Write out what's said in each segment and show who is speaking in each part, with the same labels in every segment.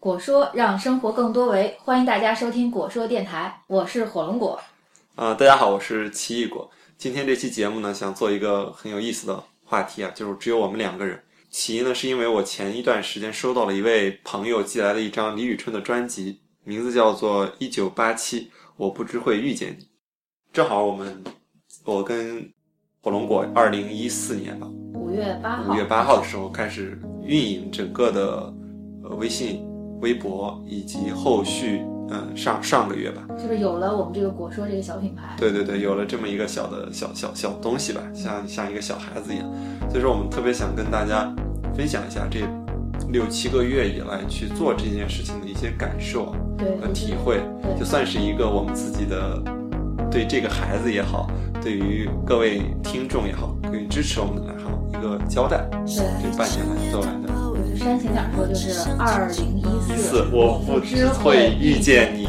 Speaker 1: 果说让生活更多维，欢迎大家收听果说电台，我是火龙果。
Speaker 2: 啊、大家好，我是奇异果。今天这期节目呢，想做一个很有意思的话题啊，就是只有我们两个人。起因呢，是因为我前一段时间收到了一位朋友寄来的一张李宇春的专辑，名字叫做《一九八七我不知会遇见你》。正好我们我跟火龙果二零一四年吧，
Speaker 1: 五月八号，
Speaker 2: 五月八号的时候开始运营整个的呃微信、微博以及后续嗯上上个月吧，
Speaker 1: 就是有了我们这个果说这个小品牌。
Speaker 2: 对对对，有了这么一个小的小小小东西吧，像像一个小孩子一样，所以说我们特别想跟大家分享一下这六七个月以来去做这件事情的一些感受和体会，就算是一个我们自己的对这个孩子也好，对于各位听众也好，对于支持我们的也好，一个交代。
Speaker 1: 对，
Speaker 2: 这半年来做来的。
Speaker 1: 就是煽情点说，就是二零一
Speaker 2: 四，我不知会遇见你。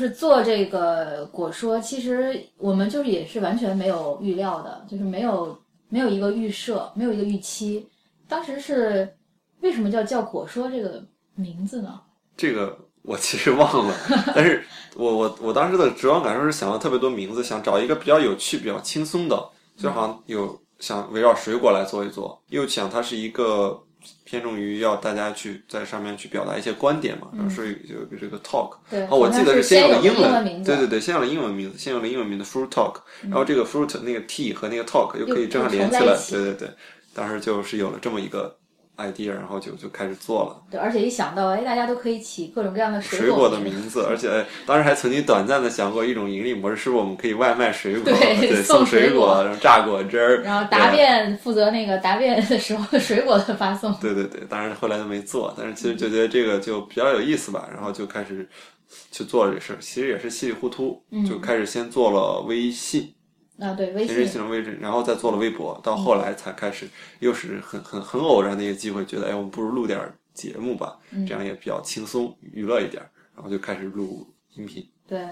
Speaker 1: 就是做这个果说，其实我们就是也是完全没有预料的，就是没有没有一个预设，没有一个预期。当时是为什么叫叫果说这个名字呢？
Speaker 2: 这个我其实忘了，但是我我我当时的直观感受是想了特别多名字，想找一个比较有趣、比较轻松的，就好像有想围绕水果来做一做，又想它是一个偏重于要大家去在上面去表达一些观点嘛，然后所以有个这个 talk。
Speaker 1: 对，
Speaker 2: 哦，我记得
Speaker 1: 是
Speaker 2: 先
Speaker 1: 有
Speaker 2: 了英文，对对对，先有了英文名字，先有了英文名字 fruit talk，然后这个 fruit 那个 t 和那个 talk 又可以正好连起来对对对，当时就是有了这么一个 idea，然后就就开始做了。
Speaker 1: 对，而且一想到，哎，大家都可以起各种各样的
Speaker 2: 水
Speaker 1: 果
Speaker 2: 的名字，而且哎当时还曾经短暂的想过一种盈利模式，是不是我们可以外卖水果，
Speaker 1: 对
Speaker 2: 对，
Speaker 1: 送
Speaker 2: 送水
Speaker 1: 水果
Speaker 2: 然后榨果汁儿，
Speaker 1: 然后答辩负责那个答辩的时候 水果的发送。
Speaker 2: 对对对，当然后来都没做，但是其实就觉得这个就比较有意思吧，然后就开始去做这事儿，其实也是稀里糊涂，就开始先做了微信，
Speaker 1: 啊，对，微信，
Speaker 2: 微信，然后再做了微博，到后来才开始，又是很很很偶然的一个机会，觉得哎，我们不如录点节目吧，这样也比较轻松娱乐一点儿，然后就开始录音频。
Speaker 1: 对。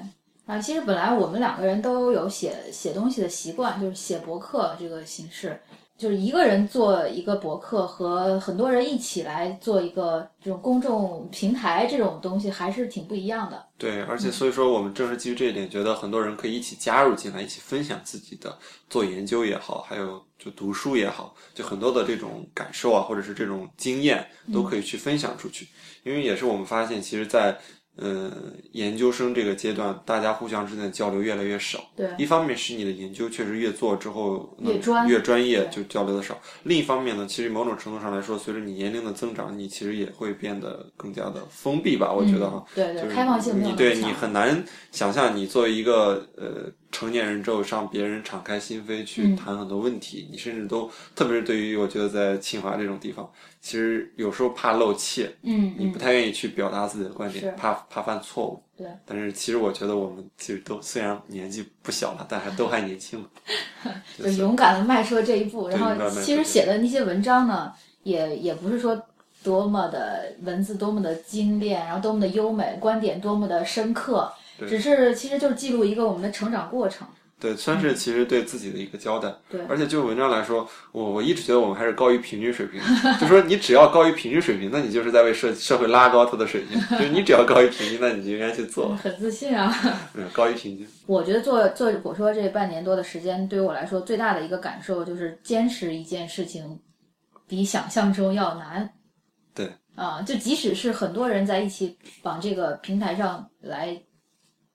Speaker 1: 啊，其实本来我们两个人都有写写东西的习惯，就是写博客这个形式，就是一个人做一个博客和很多人一起来做一个这种公众平台这种东西还是挺不一样的。
Speaker 2: 对，而且所以说，我们正是基于这一点，觉得很多人可以一起加入进来，一起分享自己的做研究也好，还有就读书也好，就很多的这种感受啊，或者是这种经验，都可以去分享出去。因为也是我们发现，其实在，呃研究生这个阶段，大家互相之间的交流越来越少。
Speaker 1: 对
Speaker 2: 一方面是你的研究确实越做之后能
Speaker 1: 越专
Speaker 2: 越专业，就交流的少；另一方面呢，其实某种程度上来说，随着你年龄的增长，你其实也会变得更加的封闭吧。我觉得哈，
Speaker 1: 对对，
Speaker 2: 就是
Speaker 1: 开放性
Speaker 2: 你对你很难想象，你作为一个呃成年人之后，让别人敞开心扉
Speaker 1: 嗯
Speaker 2: 去谈很多问题，你甚至都，特别是对于我觉得在清华这种地方，其实有时候怕露怯，
Speaker 1: 嗯嗯
Speaker 2: 你不太愿意去表达自己的观
Speaker 1: 是
Speaker 2: 点，怕怕犯错误。
Speaker 1: 对，
Speaker 2: 但是其实我觉得我们其实都虽然年纪不小了，但还都还年轻嘛。
Speaker 1: 就勇敢的迈出了这一步。然后其实写的那些文章呢，也也不是说多么的文字多么的精炼，然后多么的优美，观点多么的深刻，
Speaker 2: 对
Speaker 1: 只是其实就是记录一个我们的成长过程。
Speaker 2: 对，算是其实对自己的一个交代。
Speaker 1: 嗯对
Speaker 2: 而且就文章来说，我我一直觉得我们还是高于平均水平。就说你只要高于平均水平，那你就是在为社社会拉高它的水平。就是你只要高于平均，那你就应该去做。
Speaker 1: 很自信啊！
Speaker 2: 嗯，高于平均。
Speaker 1: 我觉得做做我说这半年多的时间，对于我来说最大的一个感受就是坚持一件事情比想象中要难。
Speaker 2: 对
Speaker 1: 啊，就即使是很多人在一起往这个平台上来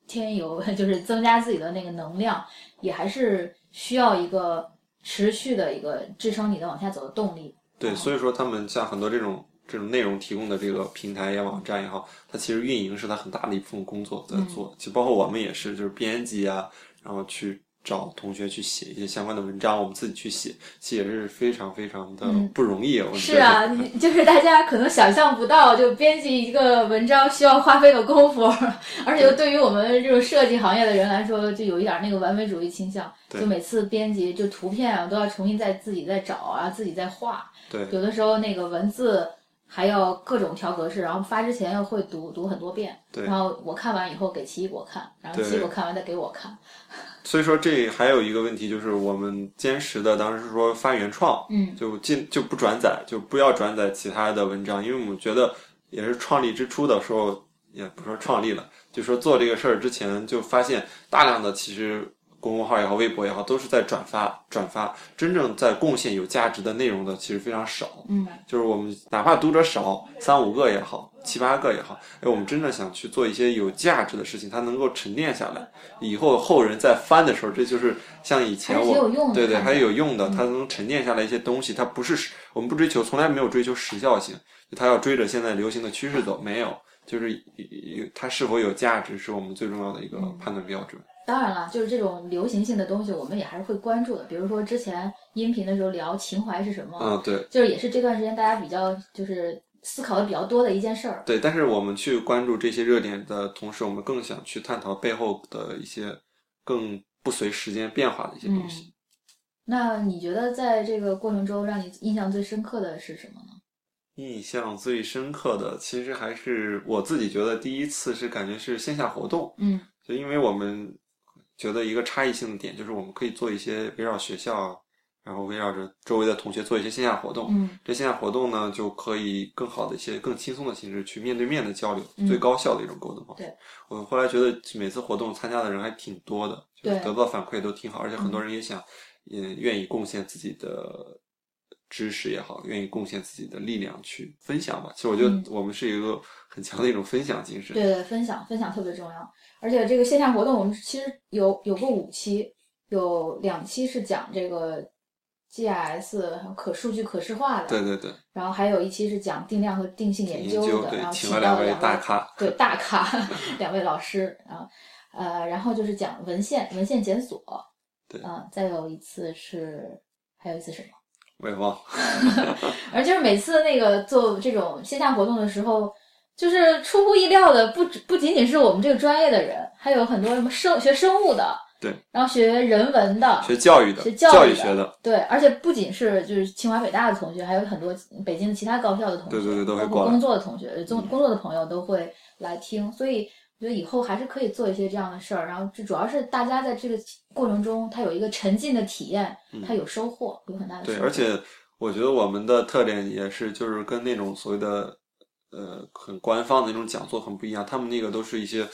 Speaker 1: 添油，就是增加自己的那个能量，也还是需要一个持续的一个支撑你的往下走的动力。
Speaker 2: 对，所以说他们像很多这种这种内容提供的这个平台也好网站也好，它其实运营是它很大的一部分工作在做。其实包括我们也是，就是编辑啊，然后去找同学去写一些相关的文章，我们自己去写，其实也是非常非常的不容易。我
Speaker 1: 是啊，你就是大家可能想象不到，就编辑一个文章需要花费的功夫，而且对于我们这种设计行业的人来说，就有一点那个完美主义倾向，就每次编辑就图片啊都要重新再自己再找啊，自己再画，
Speaker 2: 对
Speaker 1: 有的时候那个文字还要各种调格式，然后发之前要会读读很多遍，然后我看完以后给奇异果看，然后奇异果看完再给我看，
Speaker 2: 所以说这还有一个问题就是我们坚持的当时说发原创，
Speaker 1: 嗯。
Speaker 2: 就尽就不转载，就不要转载其他的文章，因为我们觉得也是创立之初的时候，也不说创立了，就说做这个事儿之前就发现大量的其实公众号也好，微博也好，都是在转发转发，真正在贡献有价值的内容的其实非常少。
Speaker 1: 嗯。
Speaker 2: 就是我们哪怕读者少，三五个也好，七八个也好，哎，我们真的想去做一些有价值的事情，它能够沉淀下来，以后后人再翻的时候，这就是像以前我对对，还有用的，它能沉淀下来一些东西，它不是我们不追求，从来没有追求时效性，它要追着现在流行的趋势走，没有，就是有它是否有价值，是我们最重要的一个
Speaker 1: 嗯。
Speaker 2: 判断标准。
Speaker 1: 当然了，就是这种流行性的东西，我们也还是会关注的。比如说之前音频的时候聊情怀是什么，
Speaker 2: 嗯，对。
Speaker 1: 就是也是这段时间大家比较就是思考的比较多的一件事儿。
Speaker 2: 对，但是我们去关注这些热点的同时，我们更想去探讨背后的一些更不随时间变化的一些东西。
Speaker 1: 那你觉得在这个过程中，让你印象最深刻的是什么呢？
Speaker 2: 印象最深刻的，其实还是我自己觉得第一次是感觉是线下活动，
Speaker 1: 嗯
Speaker 2: 就因为我们觉得一个差异性的点就是我们可以做一些围绕学校，然后围绕着周围的同学做一些线下活动。
Speaker 1: 嗯
Speaker 2: 这线下活动呢，就可以更好的一些、更轻松的形式去面对面的交流，
Speaker 1: 嗯
Speaker 2: 最高效的一种沟通方式。
Speaker 1: 对，
Speaker 2: 我后来觉得每次活动参加的人还挺多的，就是
Speaker 1: 对
Speaker 2: 得到反馈都挺好，而且很多人也想，也愿意贡献自己的知识也好，愿意贡献自己的力量去分享吧。其实我觉
Speaker 1: 嗯
Speaker 2: 得我们是一个很强的一种分享精神。
Speaker 1: 对对，分享分享特别重要。而且这个线下活动，我们其实有有过五期，有两期是讲这个 GIS 可数据可视化的，
Speaker 2: 对对对，
Speaker 1: 然后还有一期是讲定量和定性研
Speaker 2: 研
Speaker 1: 究的，然后
Speaker 2: 请了两位
Speaker 1: 请到了两
Speaker 2: 大咖
Speaker 1: 对 大咖 两位老师，然后呃，然后就是讲文献文献检索，
Speaker 2: 对
Speaker 1: 啊、再有一次是还有一次什么？
Speaker 2: 我也忘了。
Speaker 1: 而就是每次那个做这种线下活动的时候，就是出乎意料的，不只不仅仅是我们这个专业的人，还有很多什么生学生物的，
Speaker 2: 对，
Speaker 1: 然后学人文的，
Speaker 2: 学教育的，
Speaker 1: 学教育的
Speaker 2: 学的，
Speaker 1: 对，而且不仅是就是清华北大的同学，还有很多北京的其他高校的同学，
Speaker 2: 对对对都会
Speaker 1: 包
Speaker 2: 过来
Speaker 1: 括工作的同学、工
Speaker 2: 嗯。
Speaker 1: 工作的朋友都会来听，所以我觉得以后还是可以做一些这样的事儿。然后这主要是大家在这个过程中，他有一个沉浸的体验，他有收获，有很大的收
Speaker 2: 获对，而且我觉得我们的特点也是，就是跟那种所谓的呃很官方的那种讲座很不一样，他们那个都是一些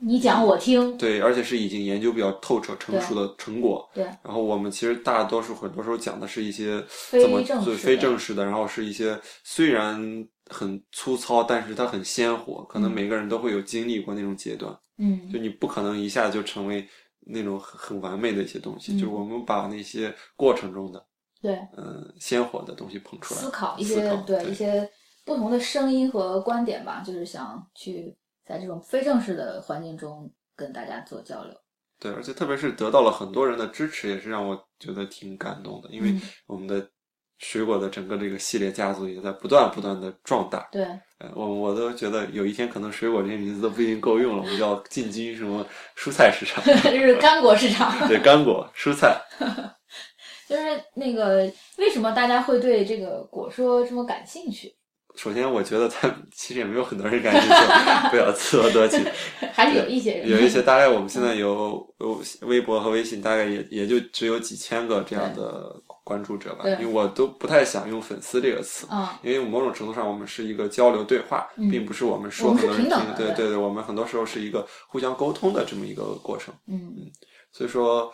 Speaker 1: 你讲我听，
Speaker 2: 对，而且是已经研究比较透彻、成熟的成果。
Speaker 1: 对，
Speaker 2: 然后我们其实大多数很多时候讲的是一些
Speaker 1: 非
Speaker 2: 怎么非正式的，然后是一些虽然很粗糙，但是它很鲜活，可能
Speaker 1: 嗯
Speaker 2: 每个人都会有经历过那种阶段。
Speaker 1: 嗯
Speaker 2: 就你不可能一下就成为那种很很完美的一些东西，
Speaker 1: 嗯
Speaker 2: 就我们把那些过程中的
Speaker 1: 对，
Speaker 2: 嗯鲜活的东西捧出来，
Speaker 1: 思考一些对
Speaker 2: 对
Speaker 1: 一些不同的声音和观点吧，就是想去在这种非正式的环境中跟大家做交流。
Speaker 2: 对，而且特别是得到了很多人的支持，也是让我觉得挺感动的，因为
Speaker 1: 嗯
Speaker 2: 我们的水果的整个这个系列家族也在不断不断的壮大。
Speaker 1: 对，
Speaker 2: 呃我我都觉得有一天可能水果这些名字都不一定够用了，我们就要进军什么蔬菜市场，
Speaker 1: 就是干果市场。
Speaker 2: 对干果、蔬菜。
Speaker 1: 就是那个，为什么大家会对这个果说这么感兴趣？
Speaker 2: 首先，我觉得他 其实也没有很多人感兴趣，不要自作多情。
Speaker 1: 还是有一些人。
Speaker 2: 有一些大概我们现在有有微博和微信，大概也也就只有几千个这样的关注者吧。因为我都不太想用粉丝这个词，
Speaker 1: 啊，
Speaker 2: 因为某种程度上我们是一个交流对话，
Speaker 1: 嗯。
Speaker 2: 并不是我们说很多人听
Speaker 1: 对
Speaker 2: 对。对对，我们很多时候是一个互相沟通的这么一个过程。
Speaker 1: 嗯。
Speaker 2: 所以说，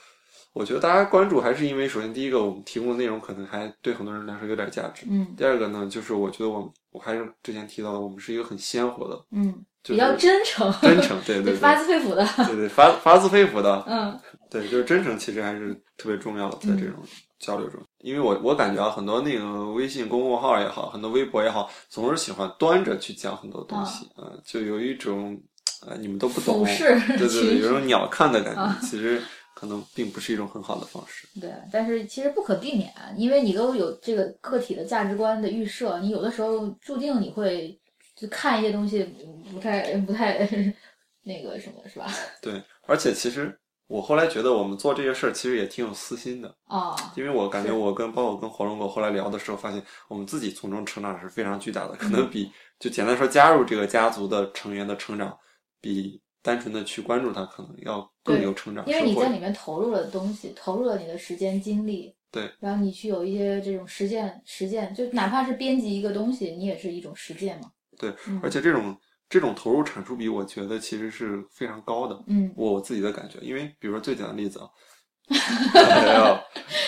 Speaker 2: 我觉得大家关注还是因为，首先第一个，我们提供的内容可能还对很多人来说有点价值。
Speaker 1: 嗯。
Speaker 2: 第二个呢，就是我觉得我我还是之前提到的，我们是一个很鲜活的，
Speaker 1: 嗯，
Speaker 2: 就是
Speaker 1: 比较真诚，
Speaker 2: 真诚，对 对对，
Speaker 1: 发自肺腑的。
Speaker 2: 对对发发自肺腑的，
Speaker 1: 嗯，
Speaker 2: 对，就是真诚，其实还是特别重要的，在这种交流中。因为我我感觉啊，很多那个微信公众号也好，很多微博也好，总是喜欢端着去讲很多东西，啊、就有一种呃你们都不懂，对对对，有种鸟看的感觉，
Speaker 1: 啊
Speaker 2: 其实可能并不是一种很好的方式。
Speaker 1: 对，但是其实不可避免，因为你都有这个个体的价值观的预设，你有的时候注定你会就看一些东西不太不太那个什么，是吧？
Speaker 2: 对，而且其实我后来觉得我们做这些事儿其实也挺有私心的，
Speaker 1: 啊、
Speaker 2: 因为我感觉我跟包括跟黄龙果后来聊的时候，发现我们自己从中成长是非常巨大的，可
Speaker 1: 嗯
Speaker 2: 能比就简单说加入这个家族的成员的成长，比单纯的去关注它可能要更有成长
Speaker 1: 因为你在里面投入了东西，投入了你的时间精力，
Speaker 2: 对，
Speaker 1: 然后你去有一些这种实践实践，就哪怕是编辑一个东西，你也是一种实践嘛。
Speaker 2: 对，
Speaker 1: 嗯
Speaker 2: 而且这种这种投入产出比，我觉得其实是非常高的。
Speaker 1: 嗯
Speaker 2: 我我自己的感觉，因为比如说最简单的例子啊，没有，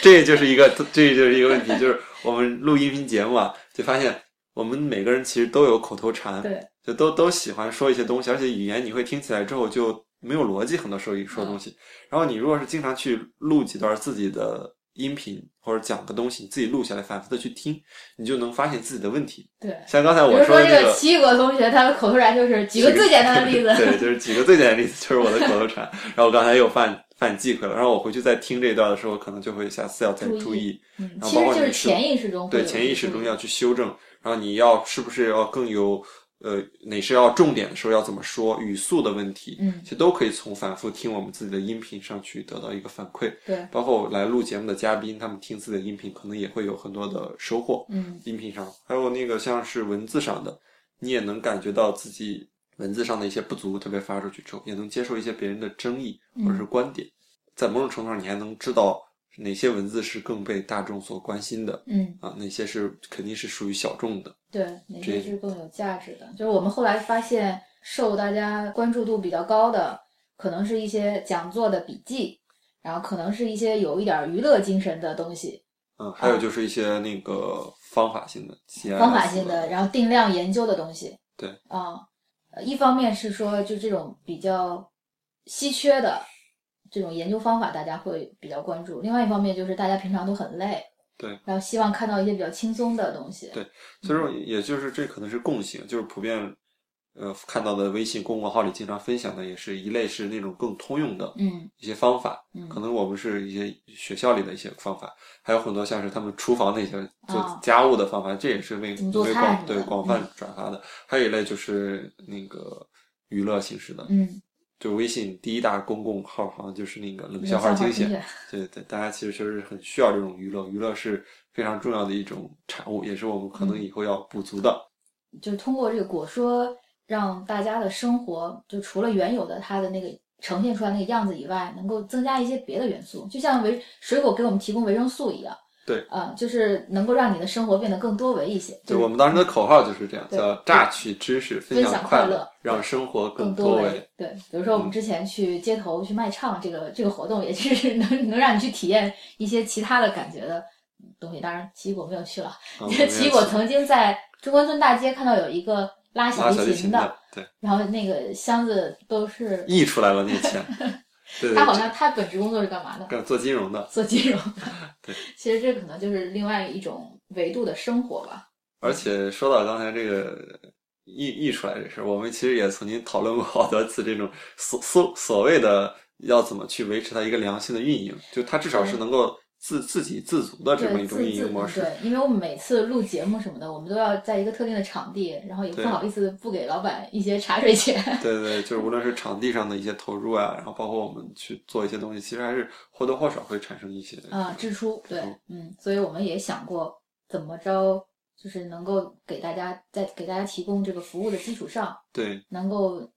Speaker 2: 这就是一个这就是一个问题，就是我们录音频节目啊，就发现我们每个人其实都有口头禅，
Speaker 1: 对，
Speaker 2: 就都都喜欢说一些东西，而且语言你会听起来之后就没有逻辑，很多时候一说东西。然后你如果是经常去录几段自己的音频或者讲个东西，你自己录下来，反复的去听，你就能发现自己的问题。
Speaker 1: 对。
Speaker 2: 像刚才我
Speaker 1: 比如说
Speaker 2: 的这个。
Speaker 1: 这个奇异果同学，他的口头禅就是举个最简单的例子，
Speaker 2: 对，就是举个最简单的例子，就是我的口头禅。然后我刚才又犯犯忌讳了，然后我回去再听这一段的时候，可能就会下次要再
Speaker 1: 注意
Speaker 2: 注意。
Speaker 1: 嗯，
Speaker 2: 然后
Speaker 1: 其实就是潜意识中
Speaker 2: 对潜意识中要去修正，然后你要是不是要更有呃哪是要重点的时候要怎么说，语速的问题，
Speaker 1: 嗯
Speaker 2: 其实都可以从反复听我们自己的音频上去得到一个反馈。
Speaker 1: 对，
Speaker 2: 包括来录节目的嘉宾，他们听自己的音频，可能也会有很多的收获。
Speaker 1: 嗯
Speaker 2: 音频上，还有那个像是文字上的，你也能感觉到自己文字上的一些不足，特别发出去之后，也能接受一些别人的争议或者是观点，在某种程度上，你还能知道哪些文字是更被大众所关心的
Speaker 1: 嗯，
Speaker 2: 啊，哪些是肯定是属于小众的。
Speaker 1: 对，哪些是更有价值的？就是我们后来发现，受大家关注度比较高的，可能是一些讲座的笔记，然后可能是一些有一点娱乐精神的东西，
Speaker 2: 嗯，还有就是一些那个方法性的、
Speaker 1: 方法性的，然后定量研究的东西。
Speaker 2: 对
Speaker 1: 啊、呃一方面是说，就这种比较稀缺的这种研究方法，大家会比较关注；另外一方面就是大家平常都很累，
Speaker 2: 对，
Speaker 1: 然后希望看到一些比较轻松的东西。
Speaker 2: 对所以说，也就是这可能是共性，就是普遍。呃，看到的微信公众号里经常分享的，也是一类是那种更通用的，
Speaker 1: 嗯
Speaker 2: 一些方法，
Speaker 1: 嗯
Speaker 2: 可能我们是一些学校里的一些方法，还有很多像是他们厨房的一些做
Speaker 1: 啊
Speaker 2: 家务的方法，这也是为为广对广泛
Speaker 1: 嗯
Speaker 2: 转发的。还有一类就是那个娱乐形式的，
Speaker 1: 嗯，
Speaker 2: 就微信第一大公共号好像就是那个冷笑
Speaker 1: 话
Speaker 2: 惊险，
Speaker 1: 精选
Speaker 2: 对对，大家其实确实很需要这种娱乐，娱乐是非常重要的一种产物，也是我们可能
Speaker 1: 嗯
Speaker 2: 以后要补足的。
Speaker 1: 就是通过这个果说，让大家的生活就除了原有的它的那个呈现出来那个样子以外，能够增加一些别的元素，就像维水果给我们提供维生素一样。
Speaker 2: 对
Speaker 1: 啊、就是能够让你的生活变得更多维一些。
Speaker 2: 就我们当时的口号就是这样，叫榨取知识，
Speaker 1: 分
Speaker 2: 享
Speaker 1: 享快乐
Speaker 2: 让生活
Speaker 1: 更
Speaker 2: 多
Speaker 1: 维
Speaker 2: 维。。
Speaker 1: 对，比如说我们之前去街头去卖唱，这个这个活动也是 能能让你去体验一些其他的感觉的东西。当然，奇异果没有去了。奇异果曾经在中关村大街看到有一个拉小
Speaker 2: 提
Speaker 1: 提琴的，
Speaker 2: 琴的，对，
Speaker 3: 然后那个箱子都是，
Speaker 2: 溢出来了那钱。
Speaker 1: 他好像他本职工作是干嘛的？
Speaker 2: 干做金融的，
Speaker 1: 做金融的。
Speaker 2: 对，
Speaker 1: 其实这可能就是另外一种维度的生活吧。
Speaker 2: 而且说到刚才这个溢溢出来这事儿，我们其实也曾经讨论过好多次这种所所所谓的要怎么去维持它一个良性的运营，就它至少是能够自自给自足的这么，一种运营模式。
Speaker 1: 对，因为我们每次录节目什么的，我们都要在一个特定的场地，然后也不好意思不给老板一些茶水钱。
Speaker 2: 对对对，就是无论是场地上的一些投入啊，然后包括我们去做一些东西，其实还是或多或少会产生一些
Speaker 1: 啊，支出对，嗯，所以我们也想过怎么着，就是能够给大家在给大家提供这个服务的基础上，
Speaker 2: 对
Speaker 1: 能够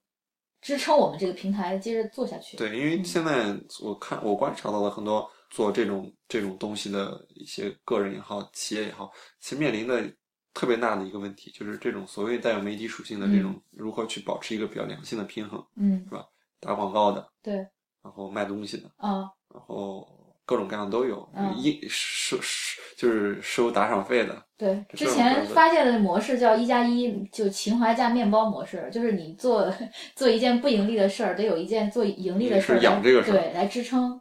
Speaker 1: 支撑我们这个平台接着做下去。
Speaker 2: 对，因为
Speaker 1: 嗯
Speaker 2: 现在我看我观察到了很多做这种这种东西的一些个人也好，企业也好，其实面临的特别大的一个问题，就是这种所谓带有媒体属性的这种如何去保持一个比较良性的平衡，
Speaker 1: 嗯，是吧？
Speaker 2: 打广告的，
Speaker 1: 对，
Speaker 2: 然后卖东西的，
Speaker 1: 啊，
Speaker 2: 然后各种各样都有，
Speaker 1: 嗯
Speaker 2: 一收收就是收打赏费的，
Speaker 1: 对，之前发现的模式叫一加一，就情怀加面包模式，就是你做做一件不盈利的事儿，得有一件做盈利的事儿
Speaker 2: 是养这个事儿
Speaker 1: 对，来支撑。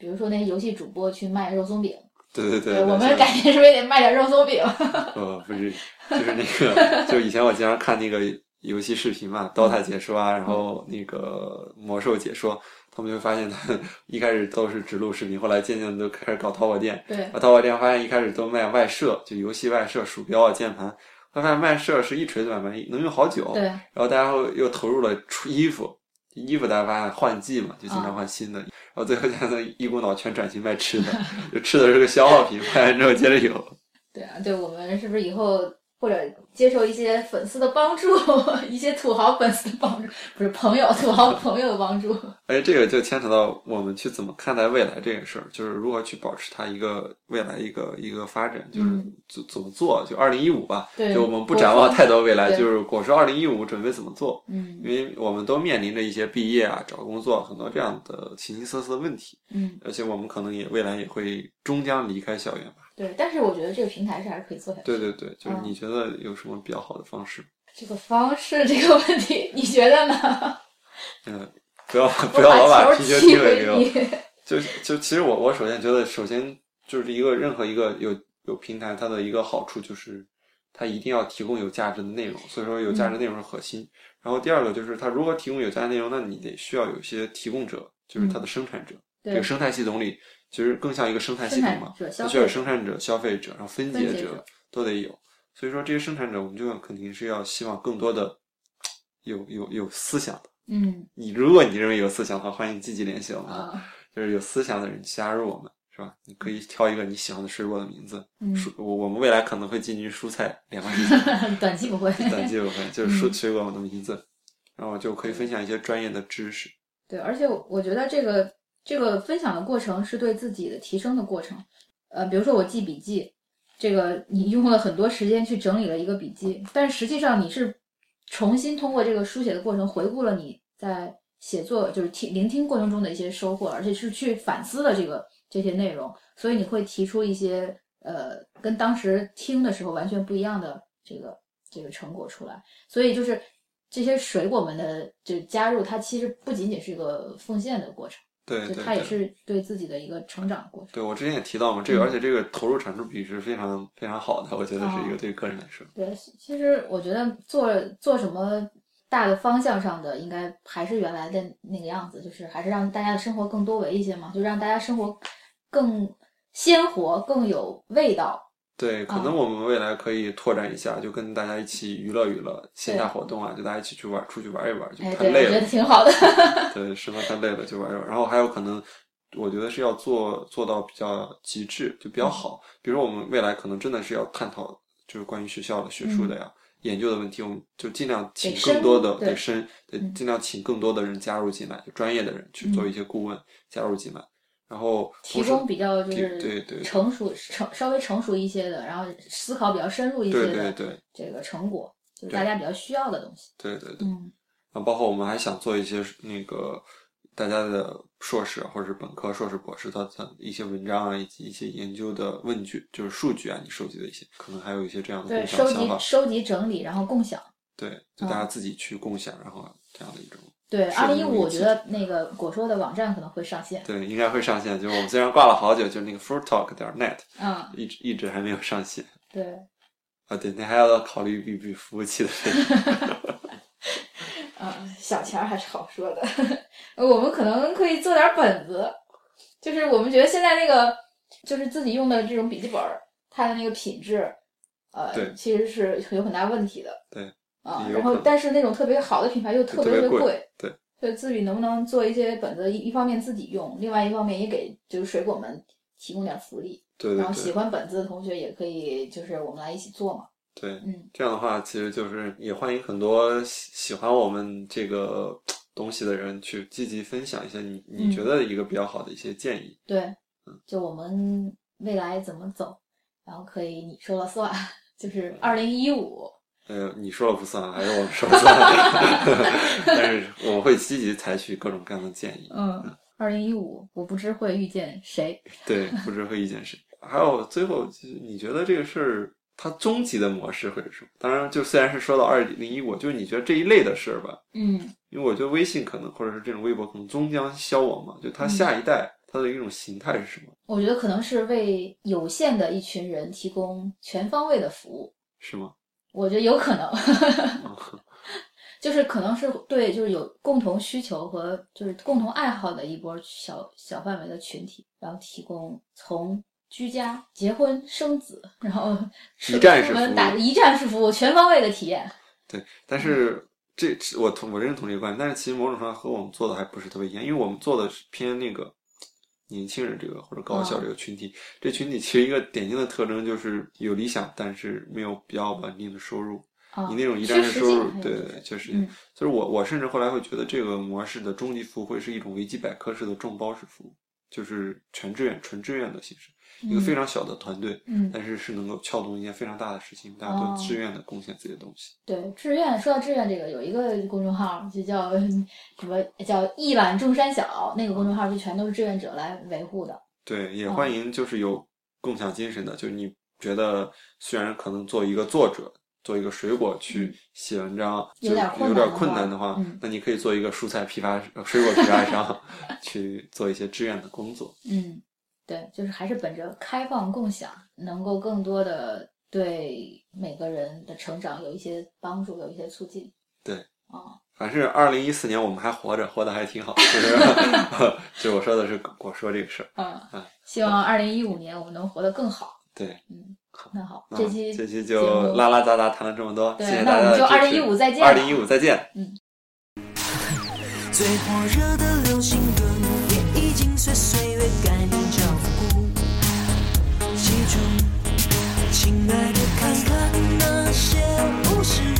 Speaker 2: 对，
Speaker 1: 比如说那些游戏主播去卖肉松饼，
Speaker 2: 对对对，
Speaker 1: 对，我们
Speaker 2: 像
Speaker 1: 改天是不是也得卖点肉松饼？
Speaker 2: 呃，不是，就是那个，就以前我经常看那个游戏视频嘛，DOTA 解说啊，然后那个魔兽解说，他们就发现他一开始都是只录视频，后来渐渐地都开始搞淘宝店，
Speaker 1: 对。
Speaker 2: 啊，淘宝店发现一开始都卖外设，就游戏外设、鼠标啊、键盘，他发现卖设是一锤子买卖，能用好久，
Speaker 1: 对，
Speaker 2: 然后大家又又投入了出衣服，衣服大家发现换季嘛，就经
Speaker 1: 啊
Speaker 2: 常换新的，然后最后现在一股脑全转型卖吃的，就吃的是个消耗品，卖完之后接着有。
Speaker 1: 对啊，对我们是不是以后或者接受一些粉丝的帮助，一些土豪粉丝的帮助，不是朋友土豪朋友的帮助？
Speaker 2: 哎，这个就牵扯到我们去怎么看待未来这件事儿，就是如何去保持它一个未来一个一个发展，就是
Speaker 1: 嗯
Speaker 2: 怎怎么做，就二零一五吧，
Speaker 1: 对
Speaker 2: 就我们不展望太多未来，就是果说二零一五准备怎么做，
Speaker 1: 嗯
Speaker 2: 因为我们都面临着一些毕业啊、找工作很多这样的形形色色的问题，
Speaker 1: 嗯，
Speaker 2: 而且我们可能也未来也会终将离开校园吧。
Speaker 1: 对，但是我觉得这个平台是还是可以做下去。
Speaker 2: 对对对，就是
Speaker 1: 嗯
Speaker 2: 你觉得有什么比较好的方式？
Speaker 1: 这个方式这个问题，你觉得呢？
Speaker 2: 嗯，不要不要老把
Speaker 1: 我把球
Speaker 2: PPT
Speaker 1: 踢
Speaker 2: 推给我。
Speaker 1: 回你。
Speaker 2: 就就其实我我首先觉得，首先就是一个任何一个有有平台，它的一个好处就是它一定要提供有价值的内容，所以说有价值内容是核心。然后第二个就是它如何提供有价值内容，那你得需要有一些提供者，就是它的生产者。这个，生态系统里其实更像一个生态系统嘛，它需要有生产者、消费者，然后分解者都得有。所以说这些生产者，我们就肯定是要希望更多的有有有思想的。
Speaker 1: 嗯
Speaker 2: 你如果你认为有思想的话，欢迎积极联系我们。
Speaker 1: 啊，
Speaker 2: 就是有思想的人加入我们，是吧？你可以挑一个你喜欢的水果的名字，
Speaker 1: 嗯，
Speaker 2: 蔬我我们未来可能会进军蔬菜两个地方，
Speaker 1: 短期不会。
Speaker 2: 短期不会就是
Speaker 1: 嗯
Speaker 2: 蔬水果的名字，然后就可以分享一些专业的知识。
Speaker 1: 对，而且我觉得这个这个分享的过程是对自己的提升的过程。呃，比如说我记笔记，这个你用了很多时间去整理了一个笔记，但实际上你是重新通过这个书写的过程回顾了你在写作就是听聆听过程中的一些收获，而且是去反思了这个这些内容，所以你会提出一些呃跟当时听的时候完全不一样的这个这个成果出来。所以就是这些水果们的就加入，它其实不仅仅是一个奉献的过程，
Speaker 2: 对对对，
Speaker 1: 它也是对自己的一个成长过程。
Speaker 2: 对我之前也提到嘛，这个
Speaker 1: 嗯
Speaker 2: 而且这个投入产出比是非常非常好的，我觉得是一个
Speaker 1: 哦
Speaker 2: 对个人来说。
Speaker 1: 对，其实我觉得做做什么大的方向上的，应该还是原来的那个样子，就是还是让大家的生活更多维一些嘛，就让大家生活更鲜活、更有味道。
Speaker 2: 对，可能
Speaker 1: 嗯
Speaker 2: 我们未来可以拓展一下，就跟大家一起娱乐娱乐，线下活动啊，就大家一起去玩，出去玩一玩，就太累了
Speaker 1: 我觉得。挺好的。
Speaker 2: 对，实在太累了就玩一玩。然后还有可能，我觉得是要做做到比较极致，就比较好。比如说我们未来可能真的是要探讨，就是关于学校的学术的呀、研究的问题，我们就尽量请更多的
Speaker 1: 对
Speaker 2: 得深，得
Speaker 1: 嗯
Speaker 2: 尽量请更多的人加入进来，就专业的人去做一些顾问、加入进来，然后
Speaker 1: 提供比较就
Speaker 2: 是对对
Speaker 1: 成熟、成稍微成熟一些的，然后思考比较深入一些的
Speaker 2: 对对
Speaker 1: 这个成果，就是大家比较需要的东西。
Speaker 2: 对对对。
Speaker 1: 嗯
Speaker 2: 啊，包括我们还想做一些那个大家的硕士啊或者是本科、硕士、博士的的一些文章啊，以及一些研究的问句，就是数据啊，你收集的一些，可能还有一些这样的
Speaker 1: 对，收。集收集整理，然后共享。
Speaker 2: 对，就大家
Speaker 1: 嗯
Speaker 2: 自己去共享，然后这样的一种。
Speaker 1: 对，
Speaker 2: 是
Speaker 1: 二零一五，我觉得那个果说的网站可能会上线。
Speaker 2: 对，应该会上线。就是我们虽然挂了好久，就是那个 fruit talk 点 net
Speaker 1: 嗯，
Speaker 2: 一直一直还没有上线
Speaker 1: 对，
Speaker 2: 啊。对，那还要考虑一笔服务器的费用。
Speaker 1: 嗯，小钱儿还是好说的。我们可能可以做点本子，就是我们觉得现在那个就是自己用的这种笔记本儿，它的那个品质，呃
Speaker 2: 对，
Speaker 1: 其实是有很大问题的。
Speaker 2: 对。
Speaker 1: 啊，然后但是那种特别好的品牌又特别
Speaker 2: 特别贵
Speaker 1: 贵，
Speaker 2: 对，
Speaker 1: 所以自己能不能做一些本子，一一方面自己用，另外一方面也给就是水果们提供点福利。
Speaker 2: 对对
Speaker 1: 然后喜欢本子的同学也可以，就是我们来一起做嘛。
Speaker 2: 对，
Speaker 1: 嗯，
Speaker 2: 这样的话，其实就是也欢迎很多喜喜欢我们这个东西的人去积极分享一下你你
Speaker 1: 嗯
Speaker 2: 觉得一个比较好的一些建议。
Speaker 1: 对，
Speaker 2: 嗯
Speaker 1: 就我们未来怎么走，然后可以你说了算，就是二零一五。
Speaker 2: 呃，你说了不算，还是我们说了算。但是我们会积极采取各种各样的建议。
Speaker 1: 嗯，二零一五，我不知会遇见谁。
Speaker 2: 对，不知会遇见谁。还有最后，就是你觉得这个事儿它终极的模式会是什么？当然，就虽然是说到二零一五，就是你觉得这一类的事儿吧，
Speaker 1: 嗯
Speaker 2: 因为我觉得微信可能或者是这种微博可能终将消亡嘛，就它
Speaker 1: 嗯
Speaker 2: 下一代它的一种形态是什么？
Speaker 1: 我觉得可能是为有限的一群人提供全方位的服务，
Speaker 2: 是吗？
Speaker 1: 我觉得有可能，就是可能是对就是有共同需求和就是共同爱好的一波小小范围的群体，然后提供从居家、结婚、生子，然后
Speaker 2: 一站式服务
Speaker 1: 打一站式服务，全方位的体验。
Speaker 2: 对，但是这我同我认同这个观点，但是其实某种程度上和我们做的还不是特别一样，因为我们做的是偏那个年轻人这个或者高校这个群体，这群体其实一个典型的特征就是有理想，但是没有比较稳定的收入。
Speaker 1: 啊，
Speaker 2: 你那种一站式收入对对对，确实，
Speaker 1: 嗯。
Speaker 2: 就是我我甚至后来会觉得这个模式的终极服务会是一种维基百科式的众包式服务，就是全志愿、纯志愿的形式，一个非常小的团队，
Speaker 1: 嗯，
Speaker 2: 但是是能够撬动一件非常大的事情，大家都
Speaker 1: 哦
Speaker 2: 自愿的贡献自己的东西。
Speaker 1: 对，志愿说到志愿这个，有一个公众号就叫 什么叫一览众山小，那个公众号就全都是志愿者来维护的。
Speaker 2: 对，也
Speaker 1: 哦
Speaker 2: 欢迎就是有共享精神的，就是你觉得虽然可能做一个作者，做一个水果去写文章，
Speaker 1: 嗯有点
Speaker 2: 有点困难的话，
Speaker 1: 嗯
Speaker 2: 那你可以做一个蔬菜批发、呃水果批发商，去做一些志愿的工作。
Speaker 1: 嗯，对，就是还是本着开放共享，能够更多的对每个人的成长有一些帮助，有一些促进。
Speaker 2: 对，
Speaker 1: 啊、
Speaker 2: 反正二零一四年我们还活着，活得还挺好。就是，就我说的是我说这个事儿。
Speaker 1: 嗯
Speaker 2: 嗯，
Speaker 1: 希望二零一五年我们能活得更好。
Speaker 2: 对，
Speaker 1: 嗯，好
Speaker 2: 那好，
Speaker 1: 这期
Speaker 2: 这期就拉拉杂杂谈了这么多，
Speaker 1: 对
Speaker 2: 谢谢
Speaker 1: 那我们就
Speaker 2: 大家的支持。
Speaker 1: 2015再见
Speaker 2: 二零一五再见。
Speaker 4: 嗯最火热的流行歌，也已经随岁月改名叫复古。中，亲爱的，看看那些故事。